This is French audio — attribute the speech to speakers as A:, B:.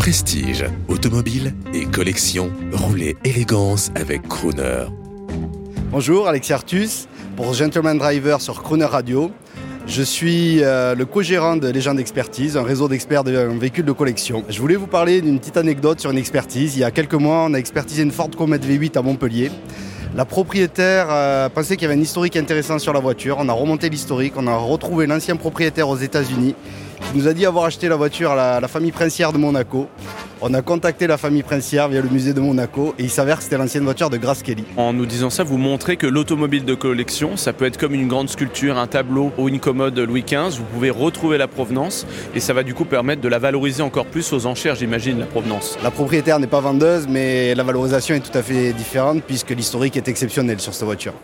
A: Prestige, automobile et collection, roulez élégance avec Crooner.
B: Bonjour, Alexis Artus pour Gentleman Driver sur Crooner Radio. Je suis euh, le co-gérant de Légende Expertise, un réseau d'experts de véhicules de collection. Je voulais vous parler d'une petite anecdote sur une expertise. Il y a quelques mois, on a expertisé une Ford Comet V8 à Montpellier. La propriétaire euh, pensait qu'il y avait un historique intéressant sur la voiture. On a remonté l'historique, on a retrouvé l'ancien propriétaire aux États-Unis nous a dit avoir acheté la voiture à la, famille princière de Monaco. On a contacté la famille princière via le musée de Monaco et il s'avère que c'était l'ancienne voiture de Grace Kelly.
C: En nous disant ça, vous montrez que l'automobile de collection, ça peut être comme une grande sculpture, un tableau ou une commode Louis XV. Vous pouvez retrouver la provenance et ça va du coup permettre de la valoriser encore plus aux enchères, j'imagine, la provenance.
B: La propriétaire n'est pas vendeuse, mais la valorisation est tout à fait différente puisque l'historique est exceptionnel sur cette voiture.